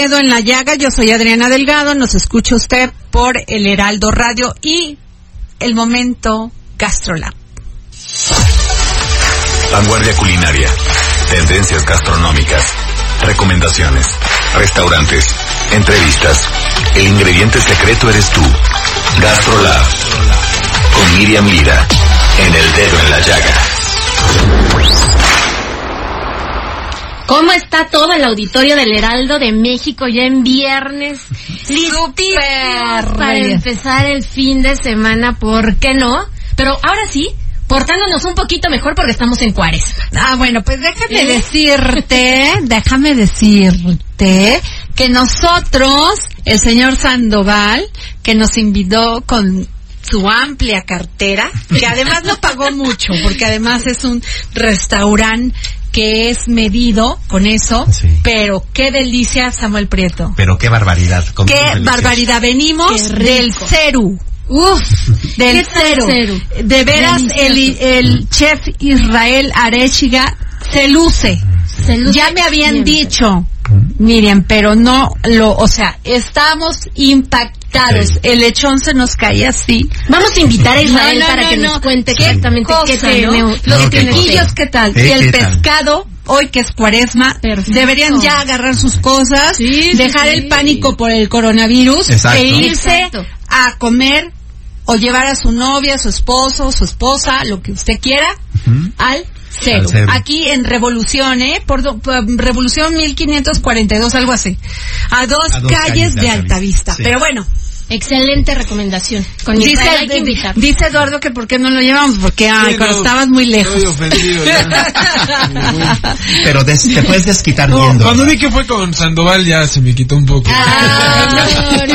Dedo en la llaga, yo soy Adriana Delgado, nos escucha usted por el Heraldo Radio y el momento Gastrolab. Vanguardia culinaria, tendencias gastronómicas, recomendaciones, restaurantes, entrevistas. El ingrediente secreto eres tú. Gastrolab. Con Miriam Lira. En el dedo en la llaga. ¿Cómo está todo el auditorio del Heraldo de México ya en viernes? Listísimos para empezar el fin de semana, ¿por qué no? Pero ahora sí, portándonos un poquito mejor porque estamos en cuaresma. Ah, bueno, pues déjame ¿Eh? decirte, déjame decirte que nosotros, el señor Sandoval, que nos invitó con su amplia cartera, que además no pagó mucho, porque además es un restaurante que es medido con eso, Sí. pero qué delicia Samuel Prieto. Pero qué barbaridad. Qué barbaridad, venimos Qué del Ceru. Uf, del ¿Qué tal cero. De veras, el, el chef Israel Arechiga se luce. Se luce Ya me habían siempre. dicho, Miriam, pero no lo, o sea, estamos impactados. Sí. El lechón se nos cae así. Vamos a invitar a Israel No, no, para no, que no. nos cuente ¿Qué exactamente qué cosa, tiene. no? lo Los usted. ¿qué tal? ¿Eh? y el ¿Qué pescado, hoy que es cuaresma, Perfecto. deberían ya agarrar sus cosas, Sí, dejar sí. el pánico por el coronavirus Exacto. e irse Exacto. a comer o llevar a su novia, su esposo, su esposa, lo que usted quiera, al cero. Al cero. Aquí en Revolución, ¿eh? Por, do- por Revolución 1542, algo así. A dos, A dos calles de Altavista. Sí. Pero bueno, Excelente recomendación. Con dice, Israel hay que invitar. dice Eduardo que por qué no lo llevamos, porque ay, Sí, cuando no, estabas muy lejos. Estoy ofendido ya. Pero des- te puedes desquitar No, viendo. cuando vi que fue con Sandoval ya se me quitó un poco. Ah, no.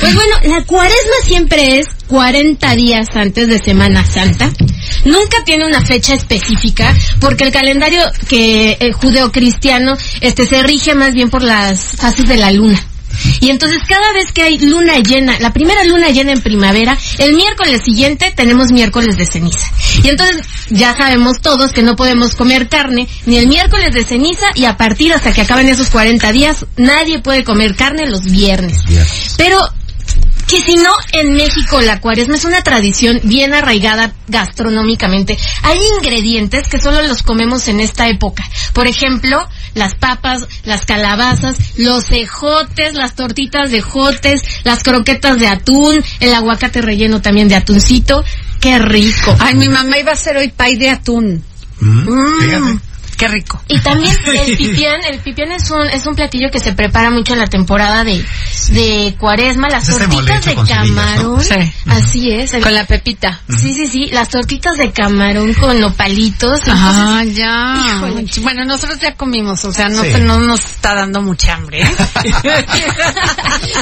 Pues bueno, la cuaresma siempre es 40 días antes de Semana Santa. Nunca tiene una fecha específica porque el calendario que el judeocristiano este se rige más bien por las fases de la luna. Y entonces cada vez que hay luna llena, la primera luna llena en primavera, el miércoles siguiente tenemos miércoles de ceniza. Y entonces ya sabemos todos que no podemos comer carne ni el miércoles de ceniza y a partir hasta que acaben esos 40 días nadie puede comer carne los viernes. Pero que si no, en México la cuaresma es una tradición bien arraigada gastronómicamente. Hay ingredientes que solo los comemos en esta época. Por ejemplo, las papas, las calabazas, los ejotes, las tortitas de ejotes, las croquetas de atún, el aguacate relleno también de atuncito. ¡Qué rico! Ay, mi mamá iba a hacer hoy pay de atún. Mm, Mm. Qué rico. Y también el pipián, el pipián es un, es un platillo que se prepara mucho en la temporada de, de cuaresma, las tortitas de semillas, ¿no? camarón. Sí. Así es. el- Con la pepita. Sí, sí, sí, las tortitas de camarón con nopalitos. Ah, ya. Híjole. Bueno, nosotros ya comimos, o sea, no, Sí. no nos está dando mucha hambre. ¿eh?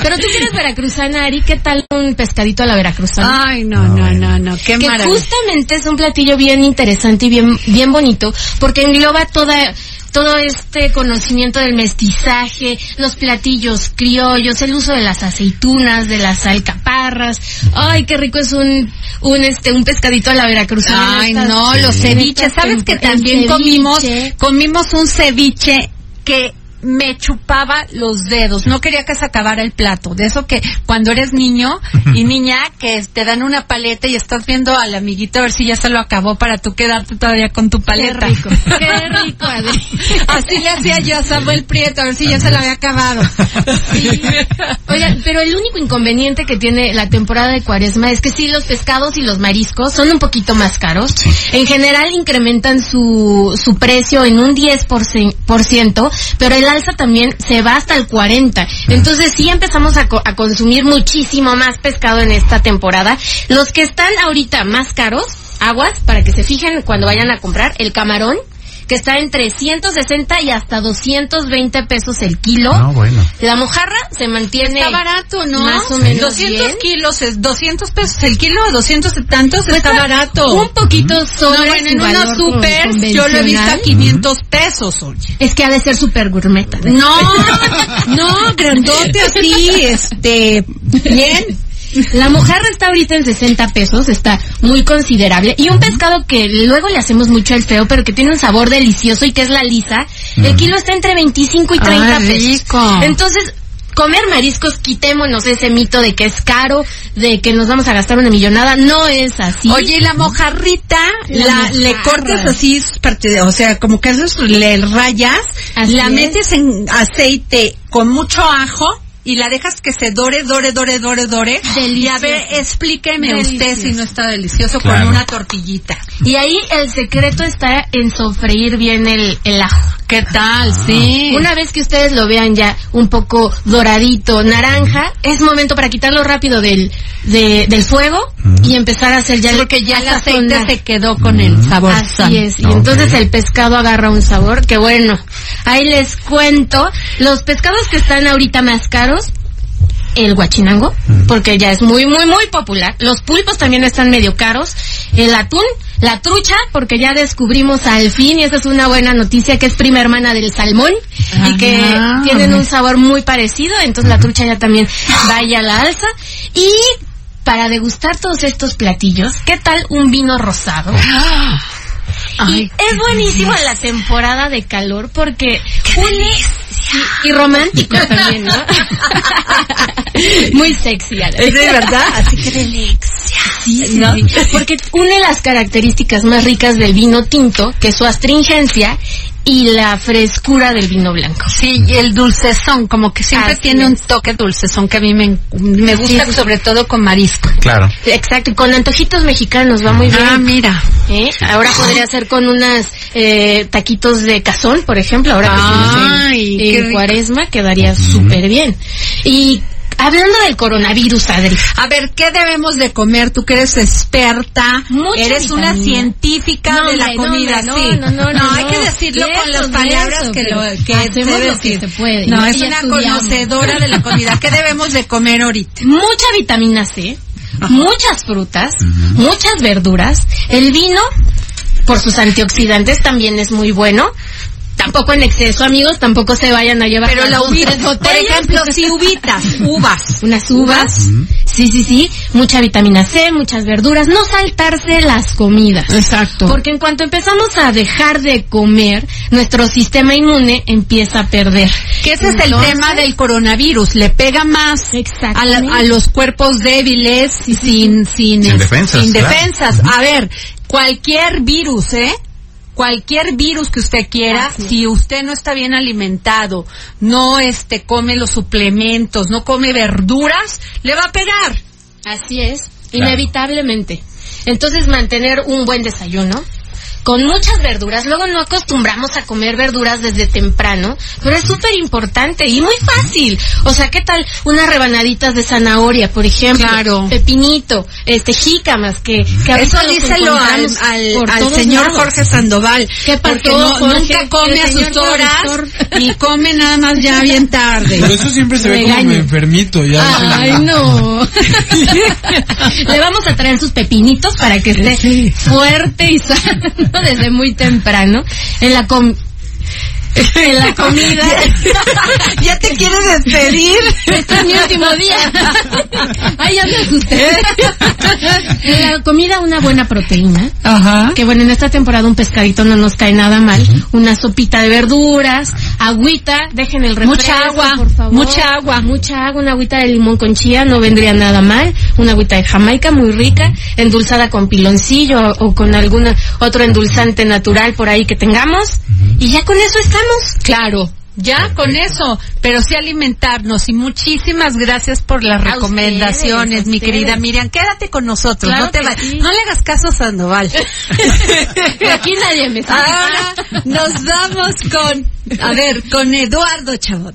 Pero tú que eres veracruzana, Ari, ¿qué tal un pescadito a la veracruzana? Ay, no, no, no, no, qué que maravilla. justamente es un platillo bien interesante y bien, bien bonito, porque engloba toda, todo este conocimiento del mestizaje, los platillos criollos, el uso de las aceitunas, de las alcaparras. Ay, qué rico es un, un este, un pescadito a la veracruzana. Ay, Estas- no, los ceviches. ¿Sabes que también comimos, comimos un ceviche que me chupaba los dedos, no quería que se acabara el plato. De eso que cuando eres niño y niña que te dan una paleta y estás viendo al amiguito a ver si ya se lo acabó para tú quedarte todavía con tu Qué paleta. rico, qué rico, Adri. Así le hacía yo a Samuel Prieto a ver si ya se lo había acabado. Sí. Oigan, pero el único inconveniente que tiene la temporada de cuaresma es que sí, los pescados y los mariscos son un poquito más caros. En general incrementan su, su precio en un 10%, por cien- por ciento, pero el alza también se va hasta el 40%. Entonces sí empezamos a, co- a consumir muchísimo más pescado en esta temporada. Los que están ahorita más caros, aguas, para que se fijen cuando vayan a comprar, el camarón que está entre 160 y hasta 220 pesos el kilo. No, bueno. La mojarra se mantiene Está barato, ¿no? más o menos 200 bien. kilos, es 200 pesos el kilo, 200 y tantos, Pues está está barato. Un poquito No, sobre bueno, en una super yo lo he visto a convencional. 500 pesos, oye. Es que ha de ser súper gourmet. ¿eh? No, no, grandote así, este, bien. La mojarra está ahorita en 60 pesos, está muy considerable. Y un pescado que luego le hacemos mucho el feo, pero que tiene un sabor delicioso y que es la lisa, el kilo está entre 25 y 30 Ah, pesos. rico. Entonces, comer mariscos, quitémonos ese mito de que es caro, de que nos vamos a gastar una millonada. No es así. Oye, y la mojarrita, La la, le cortas así, o sea, como que haces, le rayas, Así la es. metes en aceite con mucho ajo y la dejas que se dore, dore, dore, dore, dore. Y a ver, explíqueme usted Delicioso. si no está delicioso Claro. con una tortillita. Y ahí el secreto está en sofreír bien el, el ajo. ¿Qué tal? Sí. Una vez que ustedes lo vean ya un poco doradito, naranja, es momento para quitarlo rápido del, de- del fuego y empezar a hacer ya porque ya el aceite se quedó con el sabor. Así es, y Ok. entonces el pescado agarra un sabor que bueno, ahí les cuento, los pescados que están ahorita más caros, el guachinango, porque ya es muy, muy, muy popular. Los pulpos también están medio caros. El atún, la trucha, porque ya descubrimos al fin, y esa es una buena noticia, que es prima hermana del salmón, y que Ah. tienen un sabor muy parecido, entonces la trucha ya también vaya a la alza. Y para degustar todos estos platillos, ¿qué tal un vino rosado? y es buenísimo en la temporada de calor porque une sí, y romántico también, ¿no? Muy sexy. a la vez. Es de verdad, así que delicia. Sí, sí, ¿No? sí. Porque une las características más ricas del vino tinto, que es su astringencia y la frescura del vino blanco. Sí, y el dulcezón, como que siempre Así tiene un toque dulcezón que a mí me, me gusta, Sí, sí. sobre todo con marisco. Claro. Exacto, y con antojitos mexicanos va muy bien. Ah, mira. ¿Eh? Ahora podría ser con unas eh, taquitos de cazón, por ejemplo, ahora que Ay, en, en cuaresma quedaría súper bien. Y hablando del coronavirus, Adri, A ver, ¿qué debemos de comer? Tú que eres experta, Mucha eres una científica No, de la no, comida, no, sí. no, no, no, hay no. que decirlo con las palabras eso, que lo que hacemos debe lo que decir. se puede, No, ¿no? es una estudiamos. conocedora de la comida. ¿Qué debemos de comer ahorita? mucha vitamina C, muchas frutas, muchas verduras, el vino, por sus antioxidantes también es muy bueno. Tampoco en exceso, amigos, tampoco se vayan a llevar Pero la tres por botellas. ejemplo, si uvitas, uvas. unas uvas. Sí, sí, sí. Mucha vitamina C, muchas verduras. No saltarse las comidas. Exacto. Porque en cuanto empezamos a dejar de comer, nuestro sistema inmune empieza a perder. Que ese es el tema del coronavirus, le pega más a, la- a los cuerpos débiles y sin, sin, Sin defensas, sin claro. defensas. A ver, cualquier virus, ¿eh? Cualquier virus que usted quiera, si usted no está bien alimentado, no este come los suplementos, no come verduras, le va a pegar. Así es, Claro. inevitablemente. Entonces mantener un buen desayuno con muchas verduras. Luego no acostumbramos a comer verduras desde temprano, pero es súper importante y muy fácil. O sea, ¿qué tal unas rebanaditas de zanahoria, por ejemplo? Claro. Pepinito, este jícamas que, que ahorita Eso díselo al, al, al señor lados. Jorge Sandoval. ¿Qué pasó, porque no, Jorge? nunca come a sus horas y come nada más ya bien tarde. Por eso siempre se ve como medio enfermito. Ya Ay, no. Le vamos a traer sus pepinitos para que esté fuerte y sano desde muy temprano. En la com en la comida. ¿Ya te quieres despedir? Este es mi último día. Ay, ya me asusté. En la comida una buena proteína. Ajá. Que bueno, en esta temporada un pescadito no nos cae nada mal. Una sopita de verduras, agüita, dejen el refresco, Mucha agua, por favor. mucha agua. Mucha agua, una agüita de limón con chía no vendría nada mal. Una agüita de Jamaica muy rica, endulzada con piloncillo o, o con algún otro endulzante natural por ahí que tengamos. Y ya con eso estamos. Claro. Ya con eso, pero sí alimentarnos y muchísimas gracias por las A recomendaciones, ustedes, mi ustedes. querida Miriam. Quédate con nosotros, Claro no te va- sí. no le hagas caso a Sandoval. Aquí nadie me sabe. Ahora nos vamos con, a ver, con Eduardo Chabot.